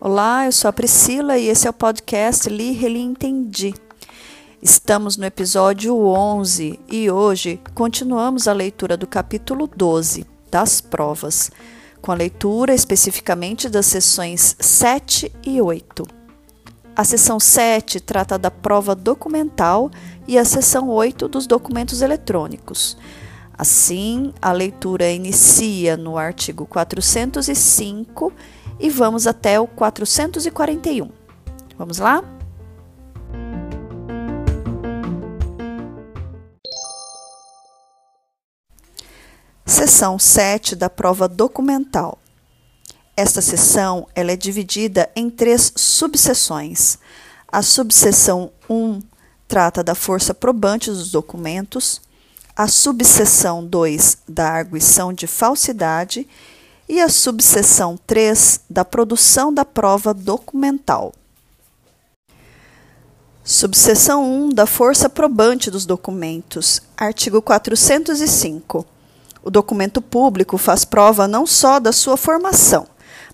Olá, eu sou a Priscila e esse é o podcast Li, Reli, Entendi. Estamos no episódio 11 e hoje continuamos a leitura do capítulo 12 das provas, com a leitura especificamente das sessões 7 e 8. A sessão 7 trata da prova documental e a sessão 8 dos documentos eletrônicos. Assim, a leitura inicia no artigo 405 e vamos até o 441. Vamos lá? Seção 7 da prova documental. Esta seção ela é dividida em três subseções. A subseção 1 trata da força probante dos documentos, a subseção 2 da arguição de falsidade e a subseção 3 da produção da prova documental. Subseção 1 da força probante dos documentos, artigo 405. O documento público faz prova não só da sua formação,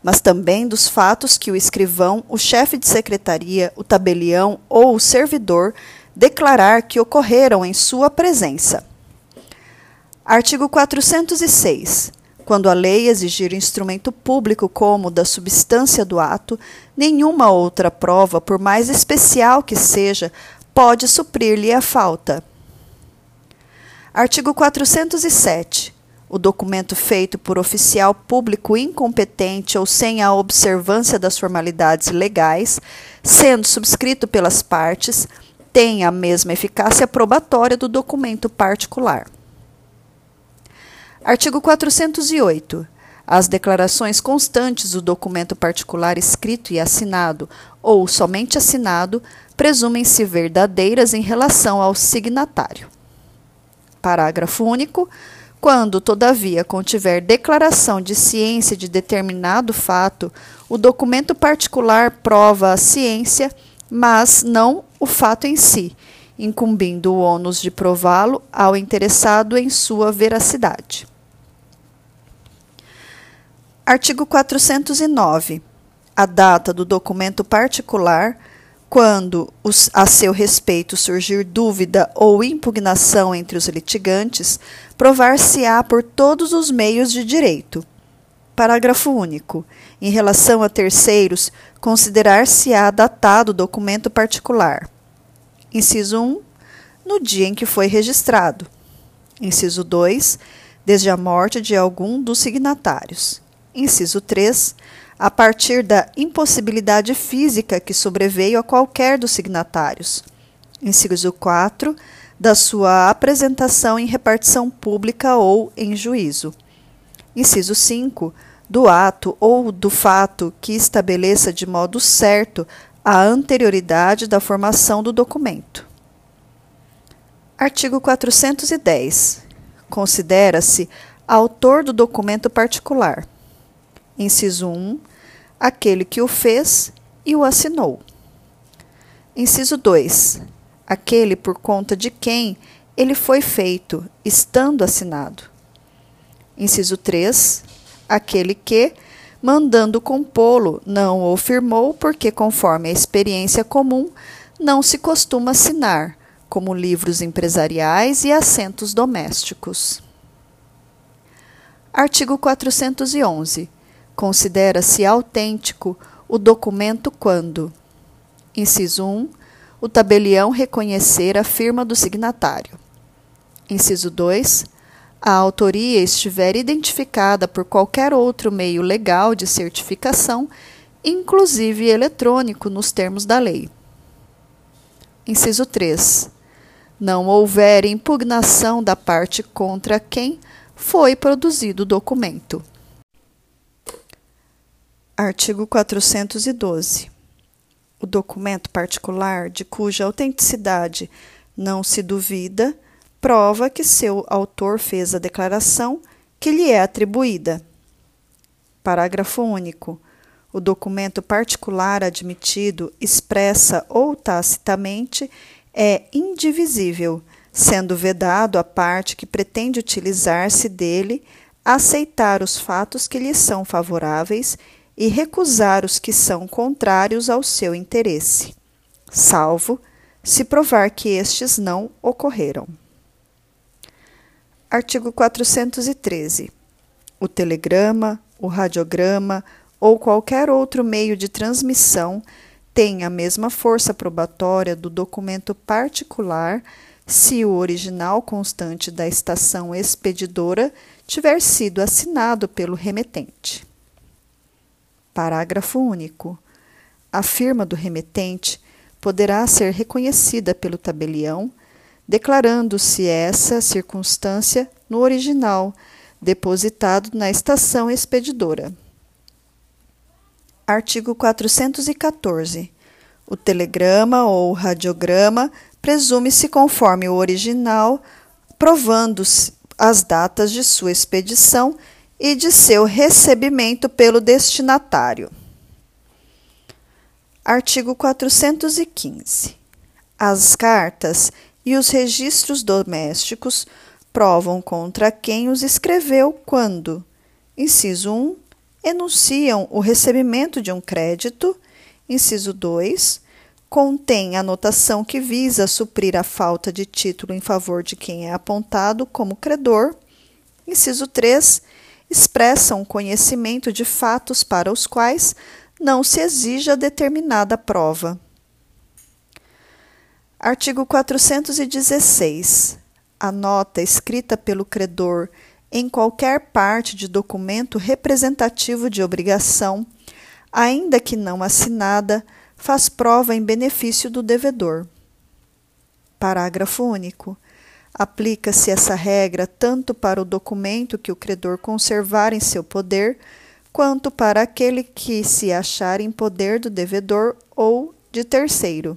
mas também dos fatos que o escrivão, o chefe de secretaria, o tabelião ou o servidor declarar que ocorreram em sua presença. Artigo 406. Quando a lei exigir instrumento público como da substância do ato, nenhuma outra prova, por mais especial que seja, pode suprir-lhe a falta. Artigo 407. O documento feito por oficial público incompetente ou sem a observância das formalidades legais, sendo subscrito pelas partes, tem a mesma eficácia probatória do documento particular. Artigo 408. As declarações constantes do documento particular escrito e assinado, ou somente assinado, presumem-se verdadeiras em relação ao signatário. Parágrafo único. Quando, todavia, contiver declaração de ciência de determinado fato, o documento particular prova a ciência, mas não o fato em si, incumbindo o ônus de prová-lo ao interessado em sua veracidade. Artigo 409. A data do documento particular quando os, a seu respeito surgir dúvida ou impugnação entre os litigantes, provar-se-á por todos os meios de direito. Parágrafo único. Em relação a terceiros, considerar-se-á datado o documento particular. Inciso 1. No dia em que foi registrado. Inciso 2. Desde a morte de algum dos signatários. Inciso 3 a partir da impossibilidade física que sobreveio a qualquer dos signatários. Inciso 4. Da sua apresentação em repartição pública ou em juízo. Inciso 5. Do ato ou do fato que estabeleça de modo certo a anterioridade da formação do documento. Artigo 410. Considera-se autor do documento particular. Inciso 1 aquele que o fez e o assinou. Inciso 2. Aquele por conta de quem ele foi feito, estando assinado. Inciso 3. Aquele que, mandando compô-lo, não o firmou, porque, conforme a experiência comum, não se costuma assinar, como livros empresariais e assentos domésticos. Artigo 411. Considera-se autêntico o documento quando: inciso 1. O tabelião reconhecer a firma do signatário. Inciso 2. A autoria estiver identificada por qualquer outro meio legal de certificação, inclusive eletrônico, nos termos da lei. Inciso 3. Não houver impugnação da parte contra quem foi produzido o documento. Artigo 412. O documento particular de cuja autenticidade não se duvida prova que seu autor fez a declaração que lhe é atribuída. Parágrafo único. O documento particular admitido, expressa ou tacitamente, é indivisível, sendo vedado a parte que pretende utilizar-se dele aceitar os fatos que lhe são favoráveis e recusar os que são contrários ao seu interesse, salvo se provar que estes não ocorreram. Artigo 413. O telegrama, o radiograma ou qualquer outro meio de transmissão tem a mesma força probatória do documento particular se o original constante da estação expedidora tiver sido assinado pelo remetente. Parágrafo único. A firma do remetente poderá ser reconhecida pelo tabelião, declarando-se essa circunstância no original, depositado na estação expedidora. Artigo 414. O telegrama ou radiograma presume-se conforme o original, provando-se as datas de sua expedição e de seu recebimento pelo destinatário. Artigo 415. As cartas e os registros domésticos provam contra quem os escreveu quando, inciso 1, enunciam o recebimento de um crédito, inciso 2, contém anotação que visa suprir a falta de título em favor de quem é apontado como credor. Inciso 3. Expressam conhecimento de fatos para os quais não se exija determinada prova. Artigo 416. A nota escrita pelo credor em qualquer parte de documento representativo de obrigação, ainda que não assinada, faz prova em benefício do devedor. Parágrafo único. Aplica-se essa regra tanto para o documento que o credor conservar em seu poder, quanto para aquele que se achar em poder do devedor ou de terceiro.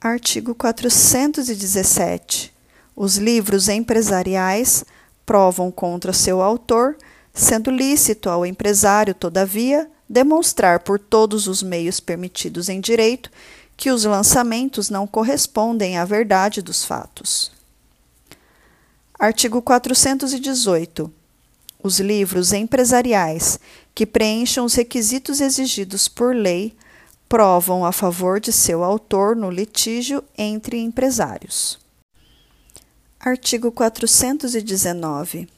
Artigo 417. Os livros empresariais provam contra seu autor, sendo lícito ao empresário, todavia, demonstrar por todos os meios permitidos em direito que os lançamentos não correspondem à verdade dos fatos. Artigo 418. Os livros empresariais que preencham os requisitos exigidos por lei provam a favor de seu autor no litígio entre empresários. Artigo 419.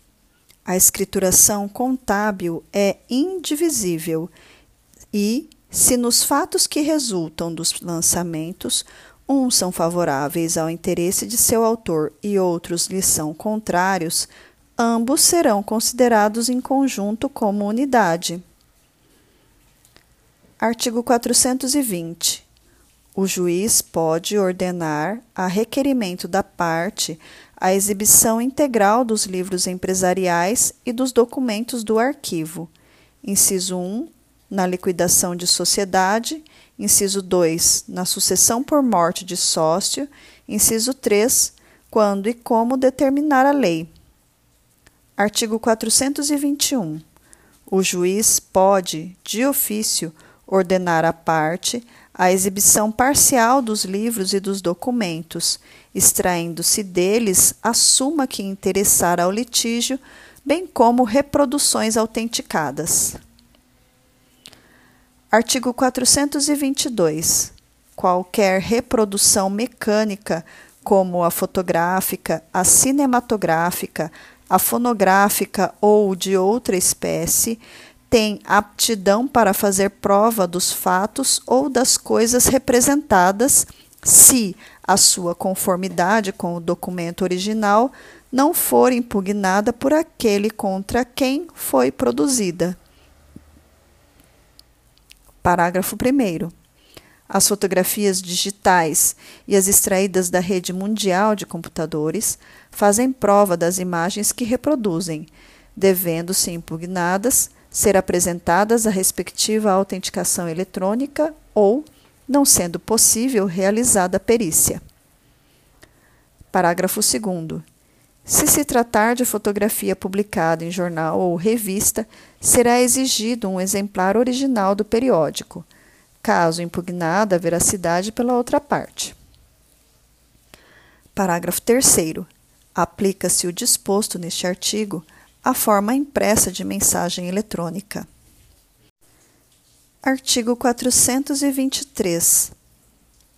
A escrituração contábil é indivisível e, se nos fatos que resultam dos lançamentos, uns são favoráveis ao interesse de seu autor e outros lhe são contrários, ambos serão considerados em conjunto como unidade. Artigo 420. O juiz pode ordenar, a requerimento da parte, a exibição integral dos livros empresariais e dos documentos do arquivo. Inciso 1, na liquidação de sociedade. Inciso 2, na sucessão por morte de sócio. Inciso 3, quando e como determinar a lei. Artigo 421. O juiz pode, de ofício, ordenar à parte a exibição parcial dos livros e dos documentos, extraindo-se deles a suma que interessar ao litígio, bem como reproduções autenticadas. Artigo 422. Qualquer reprodução mecânica, como a fotográfica, a cinematográfica, a fonográfica ou de outra espécie, tem aptidão para fazer prova dos fatos ou das coisas representadas, se a sua conformidade com o documento original não for impugnada por aquele contra quem foi produzida. Parágrafo 1. As fotografias digitais e as extraídas da rede mundial de computadores fazem prova das imagens que reproduzem, devendo ser impugnadas ser apresentadas a respectiva autenticação eletrônica ou, não sendo possível, realizada a perícia. Parágrafo 2. Se se tratar de fotografia publicada em jornal ou revista, será exigido um exemplar original do periódico, caso impugnada a veracidade pela outra parte. Parágrafo 3. Aplica-se o disposto neste artigo à forma impressa de mensagem eletrônica. Artigo 423.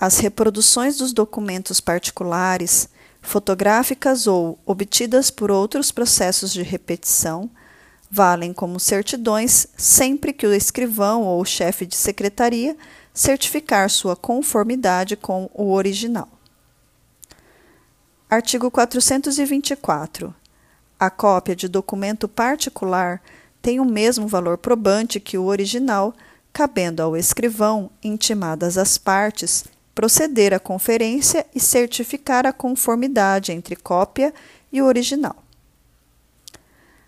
As reproduções dos documentos particulares, fotográficas ou obtidas por outros processos de repetição, valem como certidões sempre que o escrivão ou o chefe de secretaria certificar sua conformidade com o original. Artigo 424. A cópia de documento particular tem o mesmo valor probante que o original, cabendo ao escrivão, intimadas as partes, proceder à conferência e certificar a conformidade entre cópia e original.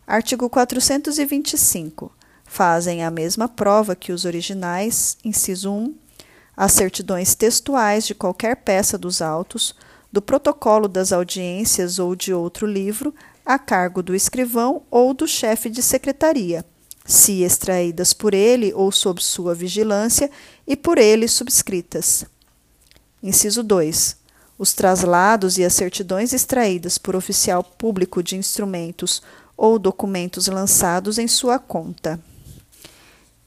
Artigo 425. Fazem a mesma prova que os originais, inciso 1, as certidões textuais de qualquer peça dos autos do protocolo das audiências ou de outro livro, a cargo do escrivão ou do chefe de secretaria, se extraídas por ele ou sob sua vigilância e por ele subscritas. Inciso 2. Os traslados e as certidões extraídas por oficial público de instrumentos ou documentos lançados em sua conta.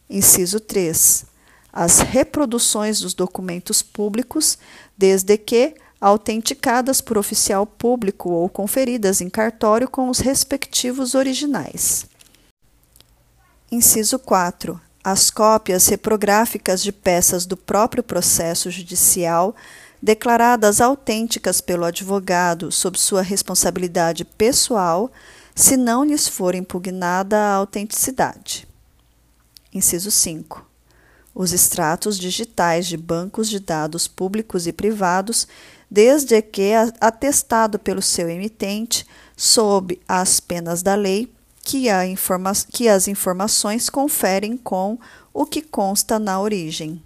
Inciso 3. As reproduções dos documentos públicos, desde que autenticadas por oficial público ou conferidas em cartório com os respectivos originais. Inciso 4. As cópias reprográficas de peças do próprio processo judicial declaradas autênticas pelo advogado sob sua responsabilidade pessoal, se não lhes for impugnada a autenticidade. Inciso 5 os extratos digitais de bancos de dados públicos e privados desde que atestado pelo seu emitente, sob as penas da lei, que, que as informações conferem com o que consta na origem.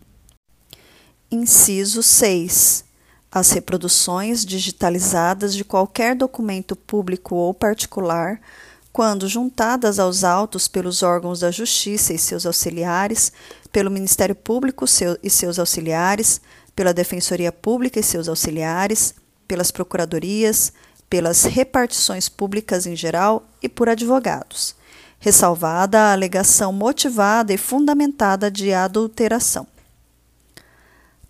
Inciso 6. As reproduções digitalizadas de qualquer documento público ou particular, quando juntadas aos autos pelos órgãos da Justiça e seus auxiliares, pelo Ministério Público seu, e seus auxiliares, pela Defensoria Pública e seus auxiliares, pelas procuradorias, pelas repartições públicas em geral e por advogados, ressalvada a alegação motivada e fundamentada de adulteração.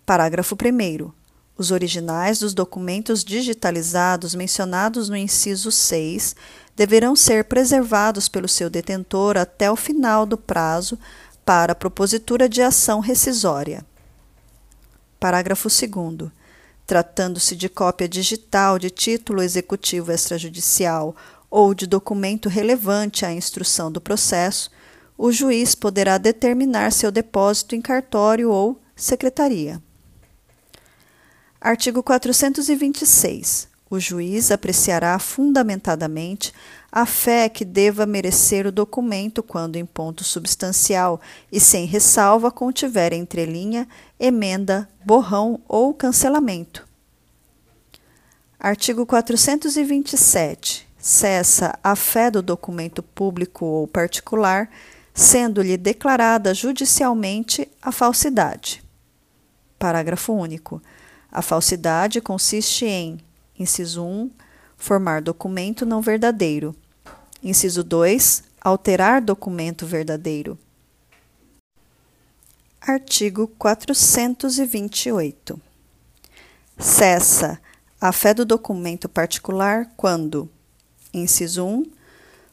Parágrafo 1. Os originais dos documentos digitalizados mencionados no inciso 6 deverão ser preservados pelo seu detentor até o final do prazo para propositura de ação rescisória. Parágrafo 2. Tratando-se de cópia digital de título executivo extrajudicial ou de documento relevante à instrução do processo, o juiz poderá determinar seu depósito em cartório ou secretaria. Artigo 426. O juiz apreciará fundamentadamente a fé que deva merecer o documento quando em ponto substancial e sem ressalva contiver entrelinha, emenda, borrão ou cancelamento. Artigo 427. Cessa a fé do documento público ou particular, sendo-lhe declarada judicialmente a falsidade. Parágrafo único. A falsidade consiste em, inciso 1, formar documento não verdadeiro. Inciso 2. Alterar documento verdadeiro. Artigo 428. Cessa a fé do documento particular quando, inciso 1,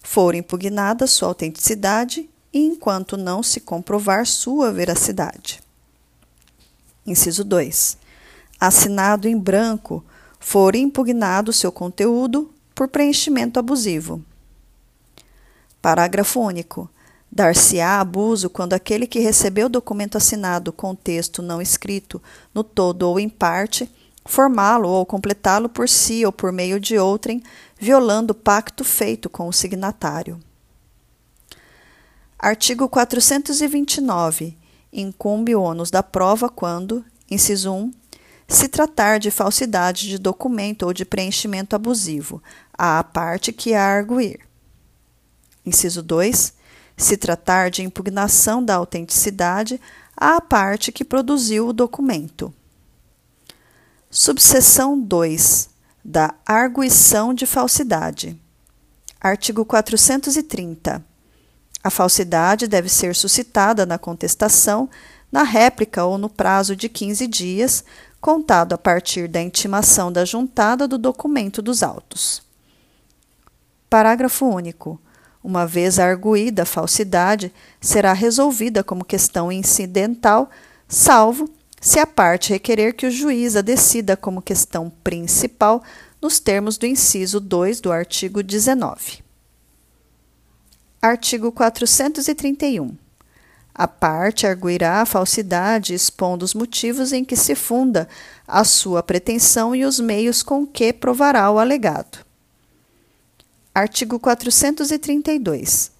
for impugnada sua autenticidade e enquanto não se comprovar sua veracidade. Inciso 2. Assinado em branco for impugnado seu conteúdo por preenchimento abusivo. Parágrafo único. Dar-se-á abuso quando aquele que recebeu o documento assinado com texto não escrito, no todo ou em parte, formá-lo ou completá-lo por si ou por meio de outrem, violando o pacto feito com o signatário. Artigo 429. Incumbe o ônus da prova quando, inciso 1, se tratar de falsidade de documento ou de preenchimento abusivo, à parte que a arguir. Inciso 2. Se tratar de impugnação da autenticidade, à parte que produziu o documento. Subseção 2. da arguição de falsidade. Artigo 430. A falsidade deve ser suscitada na contestação, na réplica ou no prazo de 15 dias, contado a partir da intimação da juntada do documento dos autos. Parágrafo único. Uma vez arguída a falsidade, será resolvida como questão incidental, salvo se a parte requerer que o juiz a decida como questão principal nos termos do inciso 2 do artigo 19. Artigo 431. A parte arguirá a falsidade expondo os motivos em que se funda a sua pretensão e os meios com que provará o alegado. Artigo 432.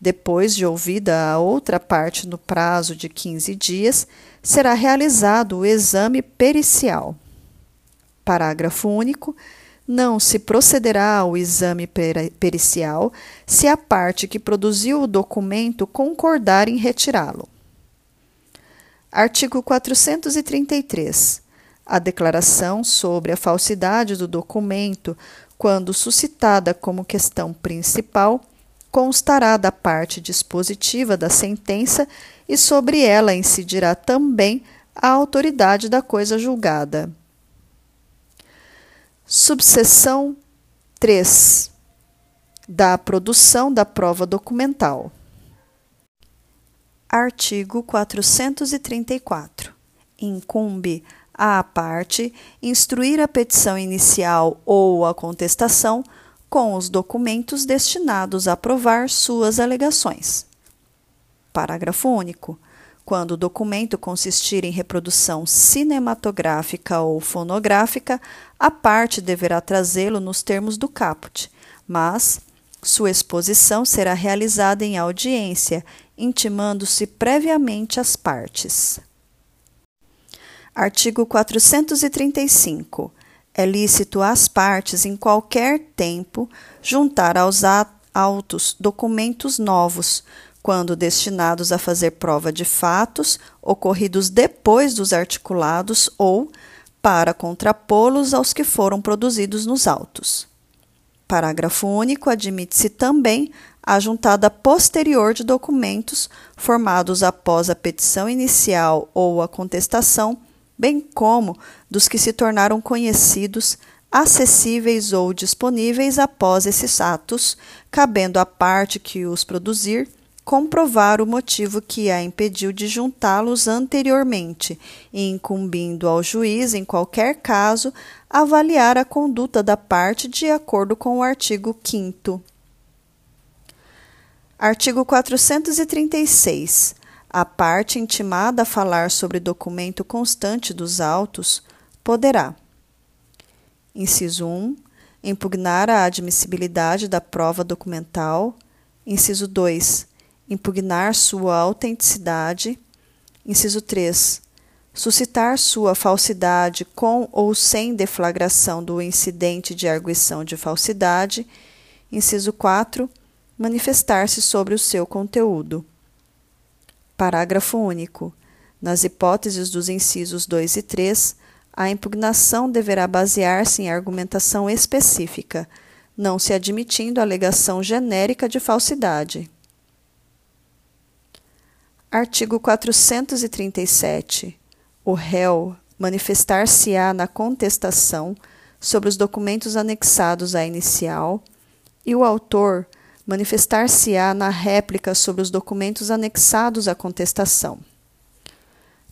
Depois de ouvida a outra parte no prazo de 15 dias, será realizado o exame pericial. Parágrafo único. Não se procederá ao exame pericial se a parte que produziu o documento concordar em retirá-lo. Artigo 433. A declaração sobre a falsidade do documento, quando suscitada como questão principal, constará da parte dispositiva da sentença e sobre ela incidirá também a autoridade da coisa julgada. Subseção 3 da produção da prova documental. Artigo 434. Incumbe à parte instruir a petição inicial ou a contestação com os documentos destinados a provar suas alegações. Parágrafo único. Quando o documento consistir em reprodução cinematográfica ou fonográfica, a parte deverá trazê-lo nos termos do caput, mas sua exposição será realizada em audiência, intimando-se previamente as partes. Artigo 435 é lícito às partes, em qualquer tempo, juntar aos autos documentos novos, quando destinados a fazer prova de fatos ocorridos depois dos articulados ou para contrapô-los aos que foram produzidos nos autos. Parágrafo único. Admite-se também a juntada posterior de documentos formados após a petição inicial ou a contestação bem como dos que se tornaram conhecidos, acessíveis ou disponíveis após esses atos, cabendo à parte que os produzir comprovar o motivo que a impediu de juntá-los anteriormente incumbindo ao juiz, em qualquer caso, avaliar a conduta da parte de acordo com o artigo 5 Artigo 436. A parte intimada a falar sobre documento constante dos autos poderá: inciso 1. Impugnar a admissibilidade da prova documental. Inciso 2. Impugnar sua autenticidade. Inciso 3. Suscitar sua falsidade com ou sem deflagração do incidente de arguição de falsidade. Inciso 4. Manifestar-se sobre o seu conteúdo. Parágrafo único. Nas hipóteses dos incisos 2 e 3, a impugnação deverá basear-se em argumentação específica, não se admitindo alegação genérica de falsidade. Artigo 437. O réu manifestar-se-á na contestação sobre os documentos anexados à inicial e o autor manifestar-se-á na réplica sobre os documentos anexados à contestação.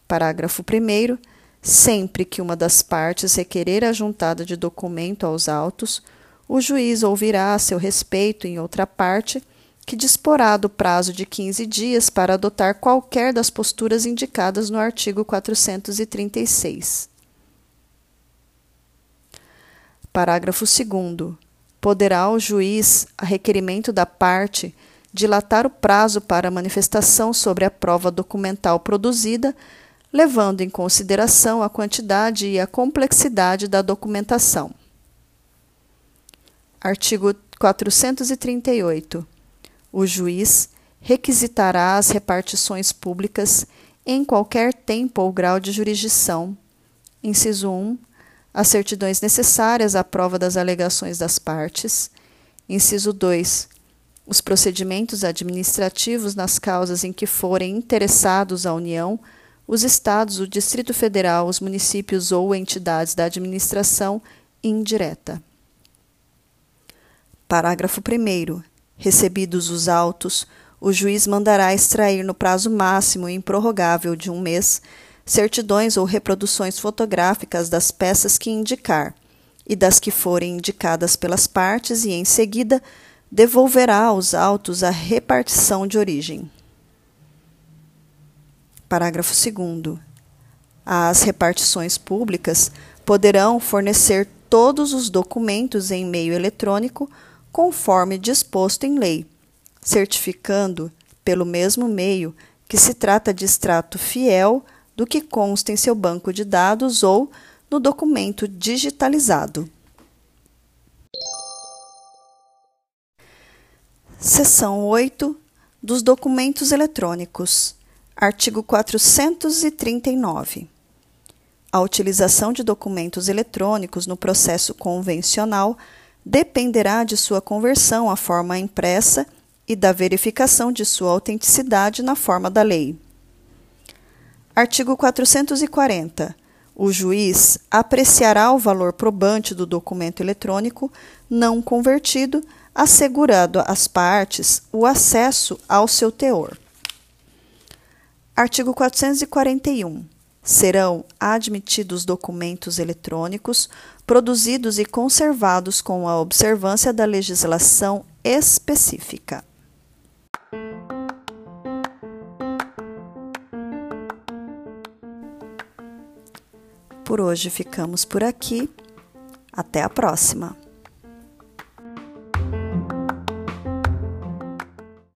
Parágrafo 1. Sempre que uma das partes requerer a juntada de documento aos autos, o juiz ouvirá a seu respeito em outra parte que disporá do prazo de 15 dias para adotar qualquer das posturas indicadas no artigo 436. Parágrafo 2 poderá o juiz, a requerimento da parte, dilatar o prazo para manifestação sobre a prova documental produzida, levando em consideração a quantidade e a complexidade da documentação. Artigo 438. O juiz requisitará as repartições públicas em qualquer tempo ou grau de jurisdição. Inciso 1 as certidões necessárias à prova das alegações das partes. Inciso 2. Os procedimentos administrativos nas causas em que forem interessados a União, os Estados, o Distrito Federal, os municípios ou entidades da administração indireta. Parágrafo 1. Recebidos os autos, o juiz mandará extrair no prazo máximo e improrrogável de um mês certidões ou reproduções fotográficas das peças que indicar e das que forem indicadas pelas partes e, em seguida, devolverá aos autos a repartição de origem. Parágrafo 2. As repartições públicas poderão fornecer todos os documentos em meio eletrônico, conforme disposto em lei, certificando, pelo mesmo meio, que se trata de extrato fiel do que consta em seu banco de dados ou no documento digitalizado. Seção 8 dos documentos eletrônicos. Artigo 439. A utilização de documentos eletrônicos no processo convencional dependerá de sua conversão à forma impressa e da verificação de sua autenticidade na forma da lei. Artigo 440. O juiz apreciará o valor probante do documento eletrônico não convertido, assegurando às partes o acesso ao seu teor. Artigo 441. Serão admitidos documentos eletrônicos produzidos e conservados com a observância da legislação específica. Por hoje ficamos por aqui. Até a próxima!